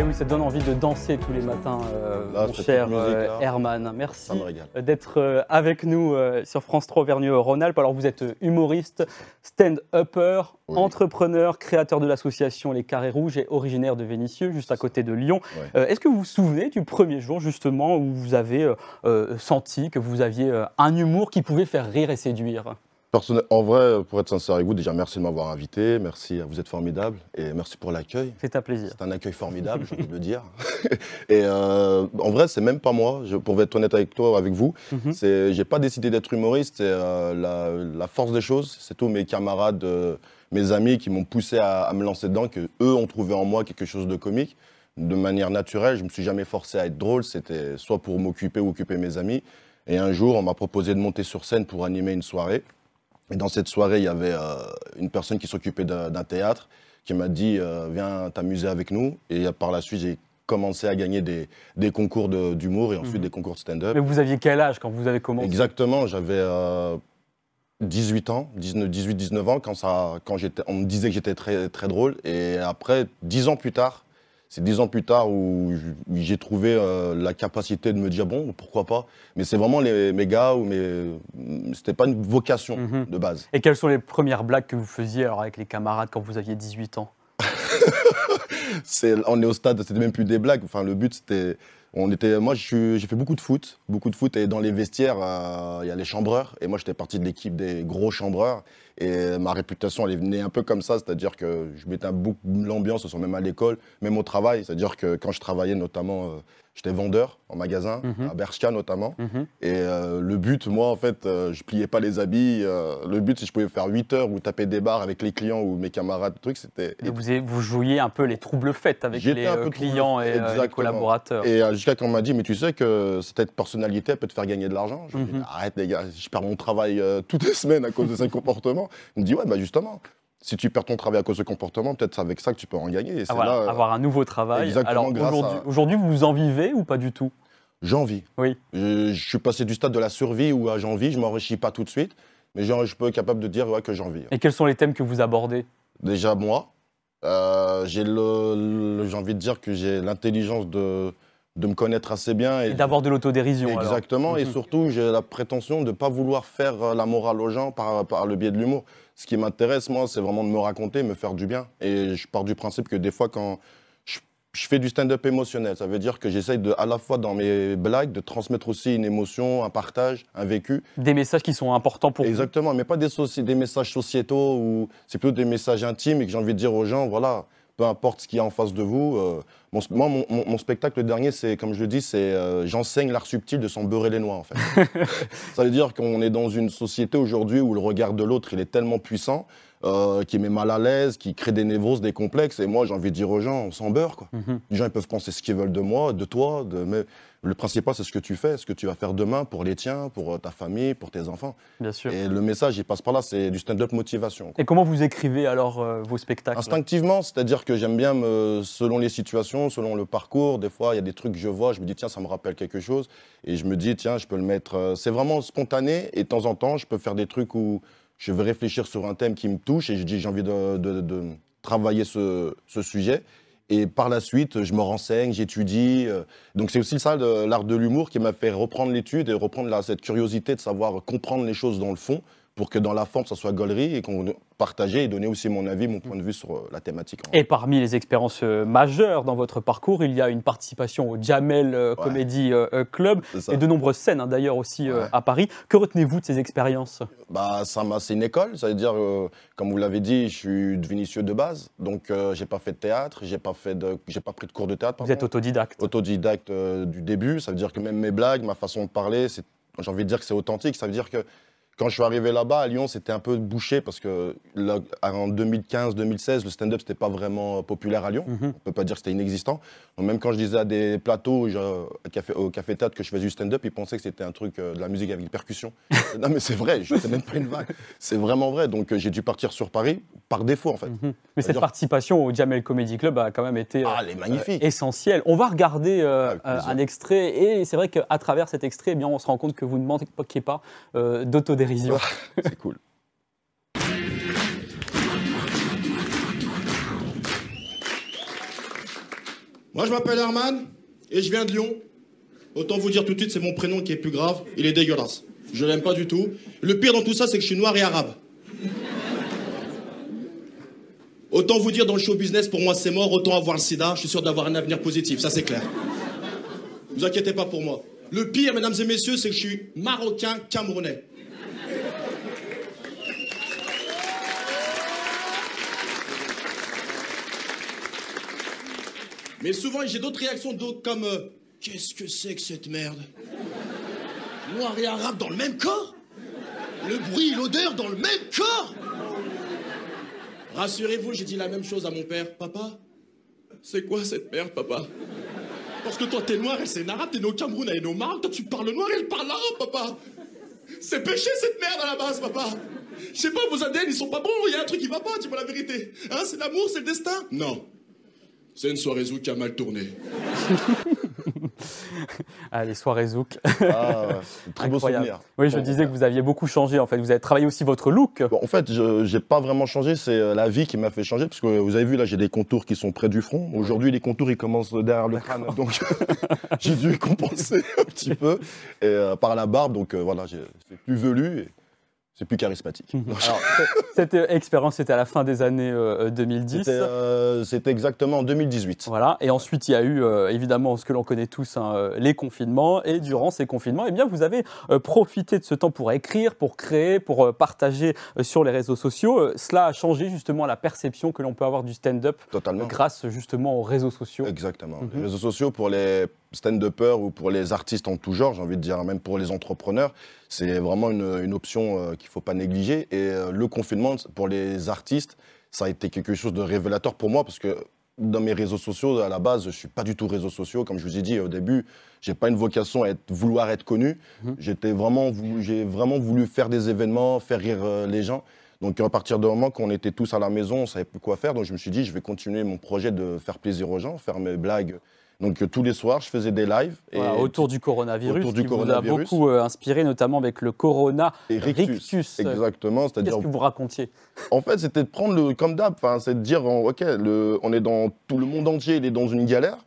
Eh oui, ça donne envie de danser tous les matins, euh, Là, mon cher musique, euh, là, Herman. Merci d'être euh, avec nous sur France 3 Auvergne-Rhône-Alpes. Alors, vous êtes humoriste, stand-upper, Oui. entrepreneur, créateur de l'association Les Carrés Rouges et originaire de Vénissieux, juste à côté de Lyon. Ouais. Est-ce que vous vous souvenez du premier jour, justement, où vous avez euh, senti que vous aviez un humour qui pouvait faire rire et séduire? En vrai, pour être sincère avec vous, déjà merci de m'avoir invité, merci, vous êtes formidable et merci pour l'accueil. C'est un plaisir. C'est un accueil formidable, j'ai envie de le dire. et euh, en vrai, c'est même pas moi, je, pour être honnête avec toi, avec vous, Mhm. c'est, j'ai pas décidé d'être humoriste, c'est euh, la, la force des choses, c'est tous mes camarades, euh, mes amis qui m'ont poussé à, à me lancer dedans, que eux ont trouvé en moi quelque chose de comique, de manière naturelle. Je me suis jamais forcé à être drôle, c'était soit pour m'occuper ou occuper mes amis. Et un jour, on m'a proposé de monter sur scène pour animer une soirée. Et dans cette soirée, il y avait euh, une personne qui s'occupait d'un théâtre qui m'a dit euh, Viens t'amuser avec nous. Et euh, par la suite, j'ai commencé à gagner des, des concours de- d'humour et ensuite Mhm. des concours de stand-up. Mais vous aviez quel âge quand vous avez commencé? Exactement, j'avais euh, 18 ans, 18-19 ans, quand, ça, quand on me disait que j'étais très, très drôle. Et après, 10 ans plus tard, c'est 10 ans plus tard où j'ai trouvé euh, la capacité de me dire bon, pourquoi pas. Mais c'est vraiment les, mes gars, ou mes, c'était pas une vocation Mhm. de base. Et quelles sont les premières blagues que vous faisiez alors avec les camarades quand vous aviez 18 ans? On est au stade, c'était même plus des blagues. Enfin, le but, c'était. On était, moi, j'ai fait beaucoup de foot, beaucoup de foot, et dans les vestiaires, euh, il y a les chambreurs, et moi, j'étais parti de l'équipe des gros chambreurs, et ma réputation, elle est un peu comme ça, c'est-à-dire que je mettais beaucoup l'ambiance, même à l'école, même au travail, c'est-à-dire que quand je travaillais, notamment, euh, j'étais vendeur en magasin, Mhm. à Bershka notamment, Mhm. et euh, le but, moi, en fait, euh, je pliais pas les habits, euh, le but, si je pouvais faire 8 heures ou taper des barres avec les clients ou mes camarades, truc, c'était... Et vous, vous jouiez un peu les troubles faits avec J'étais les un euh, peu clients et les collaborateurs. Et jusqu'à quand on m'a dit, mais tu sais que cette personnalité elle peut te faire gagner de l'argent. Je me dis, Mhm. arrête les gars, je perds mon travail toutes les semaines à cause de ce comportement. Il me dit, ouais, bah justement, si tu perds ton travail à cause de comportement, peut-être c'est avec ça que tu peux en gagner. Et Ah, voilà, là, euh, avoir un nouveau travail. exactement, Alors aujourd'hui, à- vous en vivez ou pas du tout? J'en vis. Oui. Je, je suis passé du stade de la survie où à j'en vis, je m'enrichis pas tout de suite, mais genre, je peux être capable de dire ouais, que j'en vis. Et quels sont les thèmes que vous abordez? Déjà, moi, euh, j'ai le, envie de dire que j'ai l'intelligence de, de me connaître assez bien. Et d'avoir de l'autodérision. alors. Exactement, et Mhm. surtout, j'ai la prétention de ne pas vouloir faire euh, la morale aux gens par, par le biais de l'humour. Ce qui m'intéresse, moi, c'est vraiment de me raconter, me faire du bien. Et je pars du principe que des fois, quand je, je fais du stand-up émotionnel, ça veut dire que j'essaye de, à la fois dans mes blagues, de transmettre aussi une émotion, un partage, un vécu. Des messages qui sont importants pour Exactement, mais pas des, soci- des messages sociétaux, ou c'est plutôt des messages intimes et que j'ai envie de dire aux gens, voilà, peu importe ce qu'il y a en face de vous. euh, mon, moi, mon, mon- mon spectacle, le dernier, c'est, comme je le dis, c'est euh, j'enseigne l'art subtil de s'en beurrer les noix, en fait. Ça veut dire qu'on est dans une société aujourd'hui où le regard de l'autre, il est tellement puissant, euh, qui met mal à l'aise, qui crée des névroses, des complexes. Et moi, j'ai envie de dire aux gens, on s'en beurre, quoi. Mhm. Les gens, ils peuvent penser ce qu'ils veulent de moi, de toi, de... mais le principal, c'est ce que tu fais, ce que tu vas faire demain pour les tiens, pour euh, ta famille, pour tes enfants. Bien sûr. Et le message, il passe par là, c'est du stand-up motivation. quoi. Et comment vous écrivez alors euh, vos spectacles? Instinctivement, c'est-à-dire que j'aime bien, me, selon les situations, selon le parcours, des fois, il y a des trucs que je vois, je me dis, tiens, ça me rappelle quelque chose. Et je me dis, tiens, je peux le mettre. euh, C'est vraiment spontané. Et de temps en temps, je peux faire des trucs où je vais réfléchir sur un thème qui me touche et je dis, j'ai envie de, de- de travailler ce, ce sujet. Et par la suite, je me renseigne, j'étudie. euh, Donc c'est aussi ça, l'art de l'humour, qui m'a fait reprendre l'étude et reprendre cette curiosité de savoir comprendre les choses dans le fond pour que dans la forme, ça soit gaulerie et qu'on partageait et donner aussi mon avis, mon point de vue sur euh, la thématique. Et parmi les expériences euh, majeures dans votre parcours, il y a une participation au Jamel euh, Ouais. Comedy Club et de nombreuses scènes hein, d'ailleurs aussi Ouais. à Paris. Que retenez-vous de ces expériences? Bah, ça m'a, c'est une école, ça veut dire, euh, comme vous l'avez dit, je suis de Vénissieux de base, donc euh, j'ai pas fait de théâtre, j'ai pas fait de, j'ai pas pris de cours de théâtre. Vous êtes autodidacte. autodidacte euh, du début, ça veut dire que même mes blagues, ma façon de parler, j'ai envie de dire que c'est authentique, ça veut dire que quand je suis arrivé là-bas, à Lyon, c'était un peu bouché parce que là, en 2015-2016, le stand-up, c'était pas vraiment populaire à Lyon. Mhm. On peut pas dire que c'était inexistant. Donc, même quand je disais à des plateaux, genre, au café, au café théâtre que je faisais du stand-up, ils pensaient que c'était un truc euh, de la musique avec des percussions. non, mais c'est vrai, je sais même pas une vague. C'est vraiment vrai. Donc, euh, j'ai dû partir sur Paris par défaut, en fait. Mhm. Mais cette participation au Jamel Comedy Club a quand même été euh, Ah, magnifique. essentielle. On va regarder euh, plaisir. un extrait et c'est vrai qu'à travers cet extrait, eh bien, on se rend compte que vous ne manquez pas c'est cool. Moi, je m'appelle Herman et je viens de Lyon. Autant vous dire tout de suite, c'est mon prénom qui est plus grave. Il est dégueulasse. Je l'aime pas du tout. Le pire dans tout ça, c'est que je suis noir et arabe. Autant vous dire, dans le show business, pour moi, c'est mort. Autant avoir le sida, je suis sûr d'avoir un avenir positif. Ça, c'est clair. Ne vous inquiétez pas pour moi. Le pire, mesdames et messieurs, c'est que je suis marocain camerounais. Mais souvent, j'ai d'autres réactions d'autres comme euh, Qu'est-ce que c'est que cette merde? Noir et arabe dans le même corps? Le bruit, l'odeur dans le même corps? Rassurez-vous, j'ai dit la même chose à mon père. Papa, c'est quoi cette merde, papa? Parce que toi, t'es noir, elle c'est une arabe, t'es né au Cameroun, elle est toi tu parles noir, elle parle arabe, papa. C'est péché cette merde à la base, papa. Je sais pas, vos ADN, ils sont pas bons, il y a un truc qui va pas, dis-moi la vérité. Hein, c'est l'amour, c'est le destin? Non. C'est une soirée zouk qui a mal tourné. Allez, soirée Zouk. Ah, très beau souvenir. Oui, je Bon, disais que vous aviez beaucoup changé en fait. Vous avez travaillé aussi votre look. Bon, en fait, je n'ai pas vraiment changé, c'est euh, la vie qui m'a fait changer, parce que vous avez vu, là, j'ai des contours qui sont près du front. Aujourd'hui, les contours, ils commencent derrière le crâne, donc j'ai dû compenser un petit peu et, euh, par la barbe, donc euh, voilà, j'ai- c'est plus velu et c'est plus charismatique. Alors, ce- cette euh, expérience, c'était à la fin des années euh, 2010. C'était euh, c'était exactement en 2018. Voilà. Et ensuite, il y a eu euh, évidemment ce que l'on connaît tous, hein, euh, les confinements. Et durant ces confinements, eh bien, vous avez euh, profité de ce temps pour écrire, pour créer, pour euh, partager euh, sur les réseaux sociaux. Euh, cela a changé justement la perception que l'on peut avoir du stand-up Totalement. grâce justement aux réseaux sociaux. Exactement. Mhm. Les réseaux sociaux pour les stand-uppers ou pour les artistes en tout genre, j'ai envie de dire même pour les entrepreneurs, c'est vraiment une, une option euh, qu'il ne faut pas négliger. Et euh, le confinement, pour les artistes, ça a été quelque chose de révélateur pour moi parce que dans mes réseaux sociaux, à la base, je ne suis pas du tout réseaux sociaux. Comme je vous ai dit au début, j'ai pas une vocation à être, vouloir être connu. Mhm. J'étais vraiment, j'ai vraiment voulu faire des événements, faire rire euh, les gens. Donc à partir du moment qu'on était tous à la maison, on savait plus quoi faire. Donc je me suis dit, je vais continuer mon projet de faire plaisir aux gens, faire mes blagues. Donc euh, tous les soirs, je faisais des lives. Et, Voilà, autour du coronavirus, autour du qui vous a beaucoup euh, inspiré, notamment avec le Corona et rictus. Rictus. Exactement. Qu'est-ce C'est-à-dire, que vous racontiez? En fait, c'était de prendre le comme d'hab. C'est de dire, ok, le, on est dans tout le monde entier, il est dans une galère.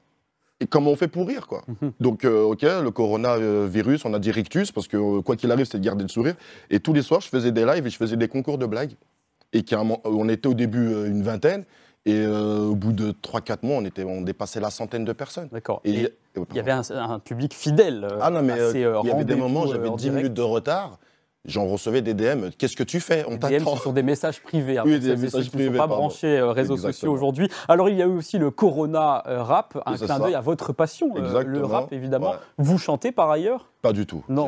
Et comment on fait pour rire, quoi? Mhm. Donc, euh, ok, le coronavirus, on a dit rictus, parce que euh, quoi qu'il arrive, c'est de garder le sourire. Et tous les soirs, je faisais des lives et je faisais des concours de blagues. Et on était au début euh, une vingtaine. Et euh, au bout de 3-4 mois, on, était, on dépassait la centaine de personnes. D'accord. Et, Et et- il y avait un, un public fidèle. euh, Ah non, mais euh, assez, euh, il y avait des moments, j'avais en 10 direct. minutes de retard. J'en recevais des DM. Qu'est-ce que tu fais? On t'attend. ce sont des messages privés. hein, Oui, des messages ceux qui ne privés, sont pas pardon. branchés euh, réseaux sociaux aujourd'hui. Alors, il y a eu aussi le Corona rap, un clin d'œil à votre passion, le rap évidemment. Ouais. Vous chantez par ailleurs? Pas du tout. Non.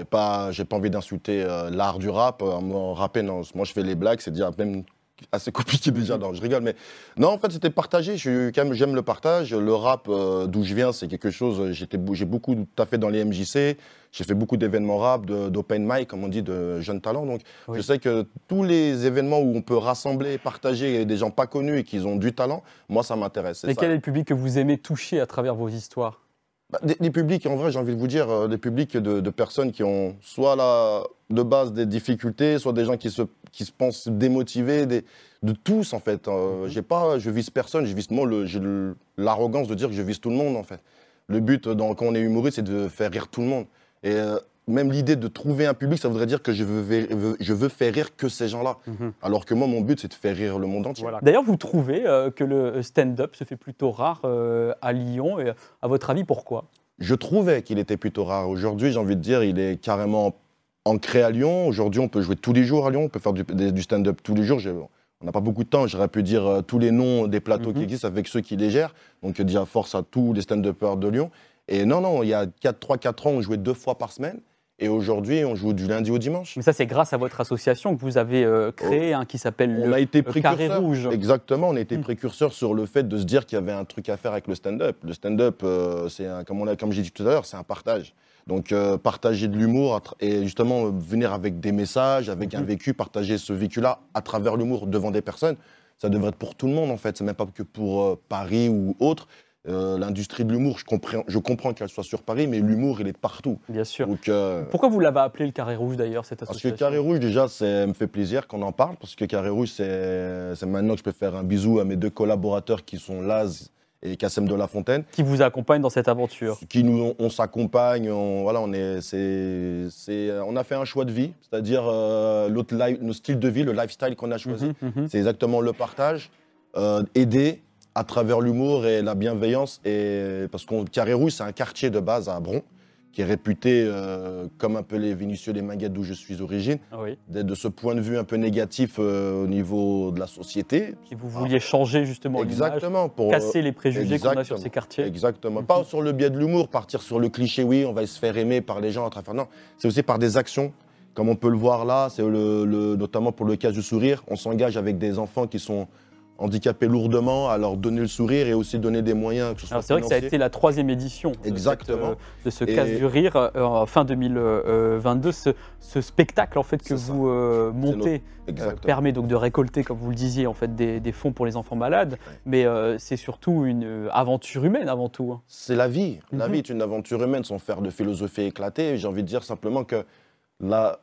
J'ai pas, envie d'insulter l'art du rap. Moi, rapper, non. Moi, je fais les blagues, c'est déjà même assez compliqué déjà. Non, je rigole, mais non, en fait, c'était partagé. Je quand même, j'aime le partage. Le rap, euh, d'où je viens, c'est quelque chose. J'étais, bou- j'ai beaucoup taffé dans les MJC. J'ai fait beaucoup d'événements rap, de- d'open mic, comme on dit, de jeunes talents. Donc, Oui. je sais que tous les événements où on peut rassembler, partager des gens pas connus et qui ont du talent, moi, ça m'intéresse. Et ça. quel est le public que vous aimez toucher à travers vos histoires? Des, des publics, en vrai, j'ai envie de vous dire, euh, des publics de, de personnes qui ont soit la, de base des difficultés, soit des gens qui se, qui se pensent démotivés, des, de tous en fait. Euh, j'ai pas, je vise personne, je vise moi, j'ai l'arrogance de dire que je vise tout le monde en fait. Le but dans, quand on est humoriste, c'est de faire rire tout le monde. Et euh, même l'idée de trouver un public, ça voudrait dire que je veux, ver- je veux faire rire que ces gens-là. Alors que moi, mon but, c'est de faire rire le monde entier. Voilà. D'ailleurs, vous trouvez euh, que le stand-up se fait plutôt rare euh, à Lyon. Et à votre avis, pourquoi? Je trouvais qu'il était plutôt rare. Aujourd'hui, j'ai envie de dire, il est carrément ancré à Lyon. Aujourd'hui, on peut jouer tous les jours à Lyon, on peut faire du, stand-up tous les jours. On n'a pas beaucoup de temps, j'aurais pu dire euh, tous les noms des plateaux Mhm. qui existent avec ceux qui les gèrent. Donc, dire force à tous les stand-uppers de Lyon. Et non, non, il y a 3-4 ans, on jouait deux fois par semaine. Et aujourd'hui, on joue du lundi au dimanche. Mais ça, c'est grâce à votre association que vous avez euh, créé, hein, qui s'appelle On le a été le Carré précurseur. Rouge. Exactement, on a été Mm. précurseur sur le fait de se dire qu'il y avait un truc à faire avec le stand-up. Le stand-up, euh, c'est un- comme, on a- comme j'ai dit tout à l'heure, c'est un partage. Donc euh, partager de l'humour et justement euh, venir avec des messages, avec un Mhm. vécu, partager ce vécu-là à travers l'humour devant des personnes, ça devrait être pour tout le monde en fait. C'est même pas que pour Paris ou autre. Euh, L'industrie de l'humour, je comprends, je comprends qu'elle soit sur Paris, mais l'humour, il est partout. Bien sûr. Donc, euh, Pourquoi vous l'avez appelé le Carré Rouge d'ailleurs, cette parce que association Carré Rouge, déjà, ça me fait plaisir qu'on en parle, parce que Carré Rouge, c'est maintenant que je peux faire un bisou à mes deux collaborateurs qui sont Laz et Kassem de la Fontaine, qui vous accompagne dans cette aventure. qui nous, on, s'accompagne, on, voilà, on, est, c'est, on a fait un choix de vie, c'est-à-dire euh, notre style de vie, le lifestyle qu'on a choisi. Mhm, mhm. C'est exactement le partage, euh, aider à travers l'humour et la bienveillance. Et, parce que Carré Rouge, c'est un quartier de base à Bron, qui est réputé euh, comme un peu les Vénitieux, les Minguettes d'où je suis d'origine Ah Oui. d'être de ce point de vue un peu négatif euh, au niveau de la société. Qui vous vouliez changer justement Exactement. Pour, casser les préjugés qu'on a sur ces quartiers. Exactement. Mhm. Pas sur le biais de l'humour, partir sur le cliché, oui, on va se faire aimer par les gens à travers. Non, c'est aussi par des actions. Comme on peut le voir là, c'est le, le- notamment pour le cas du sourire, on s'engage avec des enfants qui sont handicapés lourdement à leur donner le sourire et aussi donner des moyens. Que ce soit Alors c'est vrai que ça a été la troisième édition de, Exactement. cette, euh, de ce Et- casse du rire euh, en fin 2022. Ce, ce spectacle en fait que vous euh, montez permet donc de récolter, comme vous le disiez, en fait des, des fonds pour les enfants malades, mais c'est surtout une aventure humaine avant tout. hein. C'est la vie. La Mhm. vie est une aventure humaine sans faire de philosophie éclatée. J'ai envie de dire simplement que moi,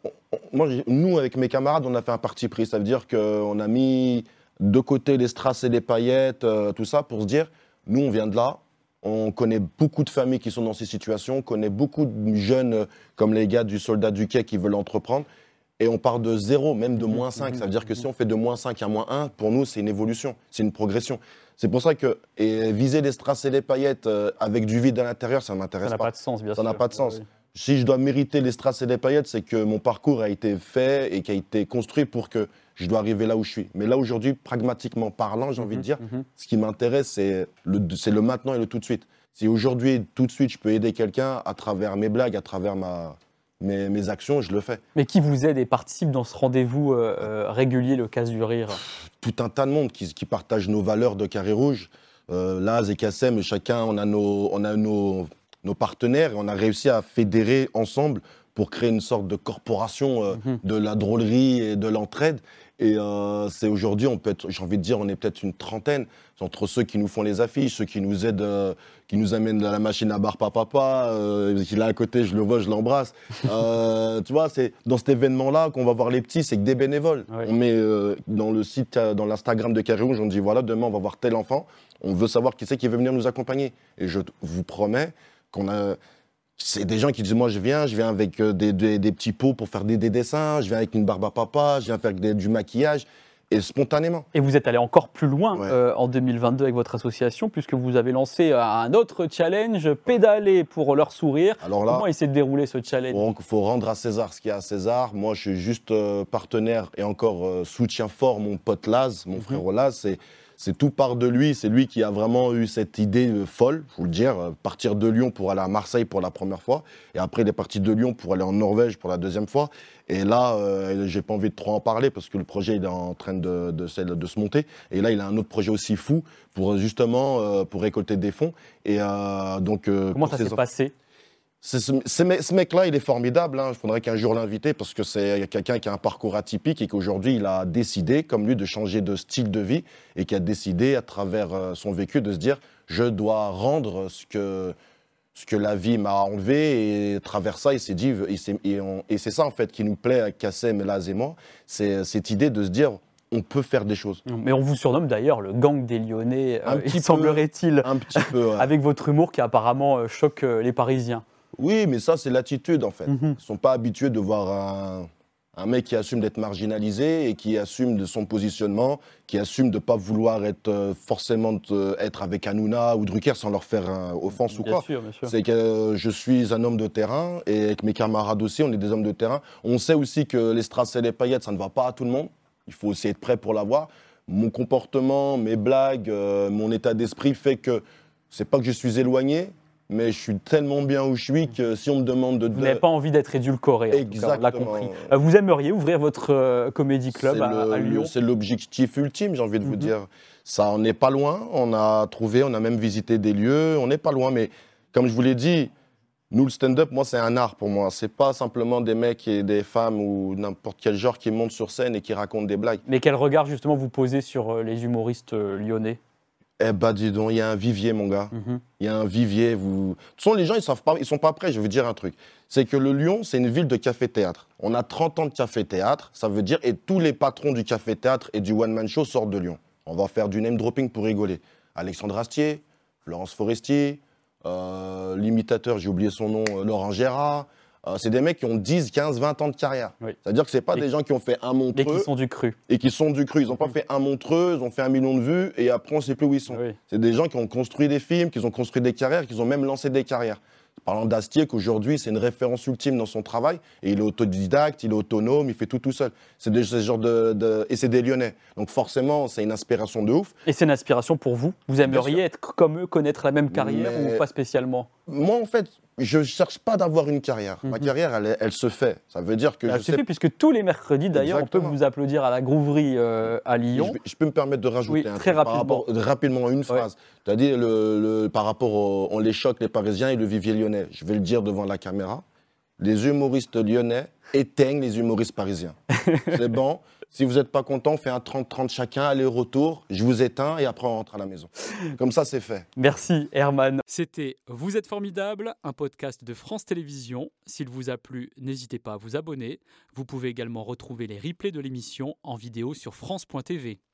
nous, avec mes camarades, on a fait un parti pris. Ça veut dire qu'on a mis de côté les strass et les paillettes, euh, tout ça, pour se dire, nous, on vient de là. On connaît beaucoup de familles qui sont dans ces situations. On connaît beaucoup de jeunes euh, comme les gars du soldat du quai qui veulent entreprendre. Et on part de zéro, même de Mhm, moins 5. mhm, Ça veut dire que mhm. si on fait de moins 5 à moins 1, pour nous, c'est une évolution, c'est une progression. C'est pour ça que et viser les strass et les paillettes euh, avec du vide à l'intérieur, ça ne Ça m'intéresse n'a pas. pas de sens, bien Ça sûr. n'a pas de sens. Oui. Si je dois mériter les strass et les paillettes, c'est que mon parcours a été fait et qui a été construit pour que je dois arriver là où je suis. Mais là, aujourd'hui, pragmatiquement parlant, j'ai envie de dire, Mhm. ce qui m'intéresse, c'est le, c'est le maintenant et le tout de suite. Si aujourd'hui, tout de suite, je peux aider quelqu'un à travers mes blagues, à travers ma, mes, mes actions, je le fais. Mais qui vous aide et participe dans ce rendez-vous euh, euh, régulier, le casse du rire? Tout un tas de monde qui, qui partage nos valeurs de Carré Rouge. Euh, Laz et Kassem, chacun, on a, nos, on a nos, nos partenaires et on a réussi à fédérer ensemble pour créer une sorte de corporation euh, Mhm. de la drôlerie et de l'entraide. Et euh, c'est aujourd'hui, on peut j'ai envie de dire, on est peut-être une trentaine entre ceux qui nous font les affiches, ceux qui nous aident, euh, qui nous amènent à la machine à bar papa, euh, qui est là à côté, je le vois, je l'embrasse. Tu vois, c'est dans cet événement-là qu'on va voir les petits, c'est que des bénévoles. Ouais. On met dans le site, dans l'Instagram de Carré Rouge, on dit voilà, demain on va voir tel enfant, on veut savoir qui c'est qui veut venir nous accompagner. Et je vous promets qu'on a. C'est des gens qui disent Moi, je viens, je viens avec euh, des, des- des petits pots pour faire des, des dessins, je viens avec une barbe à papa, je viens faire du maquillage, et spontanément. Et vous êtes allé encore plus loin Ouais. euh, en 2022 avec votre association, puisque vous avez lancé un autre challenge, pédaler pour leur sourire. Alors là, Comment il s'est déroulé ce challenge? il faut rendre à César ce qu'il y a à César. Moi, je suis juste euh, partenaire et encore euh, soutien fort mon pote Laz, mon Mhm. frère Laz. C'est, tout part de lui. C'est lui qui a vraiment eu cette idée euh, folle, faut le dire, euh, partir de Lyon pour aller à Marseille pour la première fois. Et après, il est parti de Lyon pour aller en Norvège pour la deuxième fois. Et là, euh, j'ai pas envie de trop en parler parce que le projet il est en train de, de, se- de se monter. Et là, il a un autre projet aussi fou pour justement euh, pour récolter des fonds. Et euh, donc, Comment ça s'est passé? Ce, ce mec- ce mec-là, il est formidable. hein. Je faudrait qu'un jour l'inviter parce que c'est quelqu'un qui a un parcours atypique et qu'aujourd'hui, il a décidé, comme lui, de changer de style de vie et qui a décidé, à travers euh, son vécu, de se dire je dois rendre ce que, ce que la vie m'a enlevé. Et à travers ça, il s'est dit et c'est ça, en fait, qui nous plaît à Kassem, Laz et moi c'est cette idée de se dire on peut faire des choses. Mais on vous surnomme d'ailleurs le gang des Lyonnais, Un euh, petit il semblerait-il, Un petit peu. ouais. avec votre humour qui apparemment euh, choque les Parisiens. Oui, mais ça, c'est l'attitude, en fait. Mhm. Ils ne sont pas habitués de voir un, un mec qui assume d'être marginalisé et qui assume de son positionnement, qui assume de ne pas vouloir être euh, forcément euh, être avec Hanouna ou Drucker sans leur faire euh, offense ou bien quoi. sûr, bien sûr. C'est que euh, je suis un homme de terrain et avec mes camarades aussi, on est des hommes de terrain. On sait aussi que les strass et les paillettes, ça ne va pas à tout le monde. Il faut aussi être prêt pour l'avoir. Mon comportement, mes blagues, mon état d'esprit fait que c'est pas que je suis éloigné, mais je suis tellement bien où je suis que si on me demande de. Vous n'avez pas envie d'être édulcoré. en cas, on l'a Exactement. compris. Euh, Vous aimeriez ouvrir votre euh, comédie club à, le- à Lyon? C'est l'objectif ultime, j'ai envie de vous Mhm. dire. Ça, on n'est pas loin. On a trouvé, on a même visité des lieux. On n'est pas loin, mais comme je vous l'ai dit, nous, le stand-up, moi, c'est un art pour moi. C'est pas simplement des mecs et des femmes ou n'importe quel genre qui montent sur scène et qui racontent des blagues. Mais quel regard justement vous posez sur euh, les humoristes lyonnais? Eh bah, dis donc, il y a un vivier, mon gars. Mhm. Il y a un vivier. Vous... De toute façon, les gens, ils savent pas, ils sont pas prêts. Je vais vous dire un truc. C'est que le Lyon, c'est une ville de café-théâtre. On a 30 ans de café-théâtre. Ça veut dire, et tous les patrons du café-théâtre et du one-man show sortent de Lyon. On va faire du name dropping pour rigoler. Alexandre Astier, Florence Forestier, euh, l'imitateur, j'ai oublié son nom, euh, Laurent Gérard. Euh, c'est des mecs qui ont 10, 15, 20 ans de carrière. Oui. C'est-à-dire que c'est pas Et- des gens qui ont fait un Et montreux qui sont du cru. et qui sont du cru. Ils n'ont pas Mhm. fait un montreux, ils ont fait un million de vues et après on sait plus où ils sont. Oui. C'est des gens qui ont construit des films, qui ont construit des carrières, qui ont même lancé des carrières. Parlant d'Astier, qu'aujourd'hui, c'est une référence ultime dans son travail. Et il est autodidacte, il est autonome, il fait tout tout seul. C'est ce genre de, de- Et c'est des Lyonnais. Donc forcément, c'est une inspiration de ouf. Et c'est une inspiration pour vous Vous aimeriez être comme eux, connaître la même carrière Mais- ou pas spécialement? Moi, en fait, je cherche pas d'avoir une carrière. Ma Mhm. carrière, elle, elle se fait. Ça veut dire que Ça je sais suffit, puisque tous les mercredis, d'ailleurs, on peut vous applaudir à la Grouverie euh, à Lyon. je peux me permettre de rajouter Oui, un très truc par rapidement. rapport- rapidement une phrase. Tu as dit le, le- par rapport au, on les choque les Parisiens et le vivier lyonnais. Je vais le dire devant la caméra. Les humoristes lyonnais éteignent les humoristes parisiens. C'est bon. Si vous n'êtes pas content, on fait un 30-30 chacun, aller-retour. Je vous éteins et après on rentre à la maison. Comme ça, c'est fait. Merci Herman. C'était Vous êtes formidable, un podcast de France Télévisions. S'il vous a plu, n'hésitez pas à vous abonner. Vous pouvez également retrouver les replays de l'émission en vidéo sur France.tv.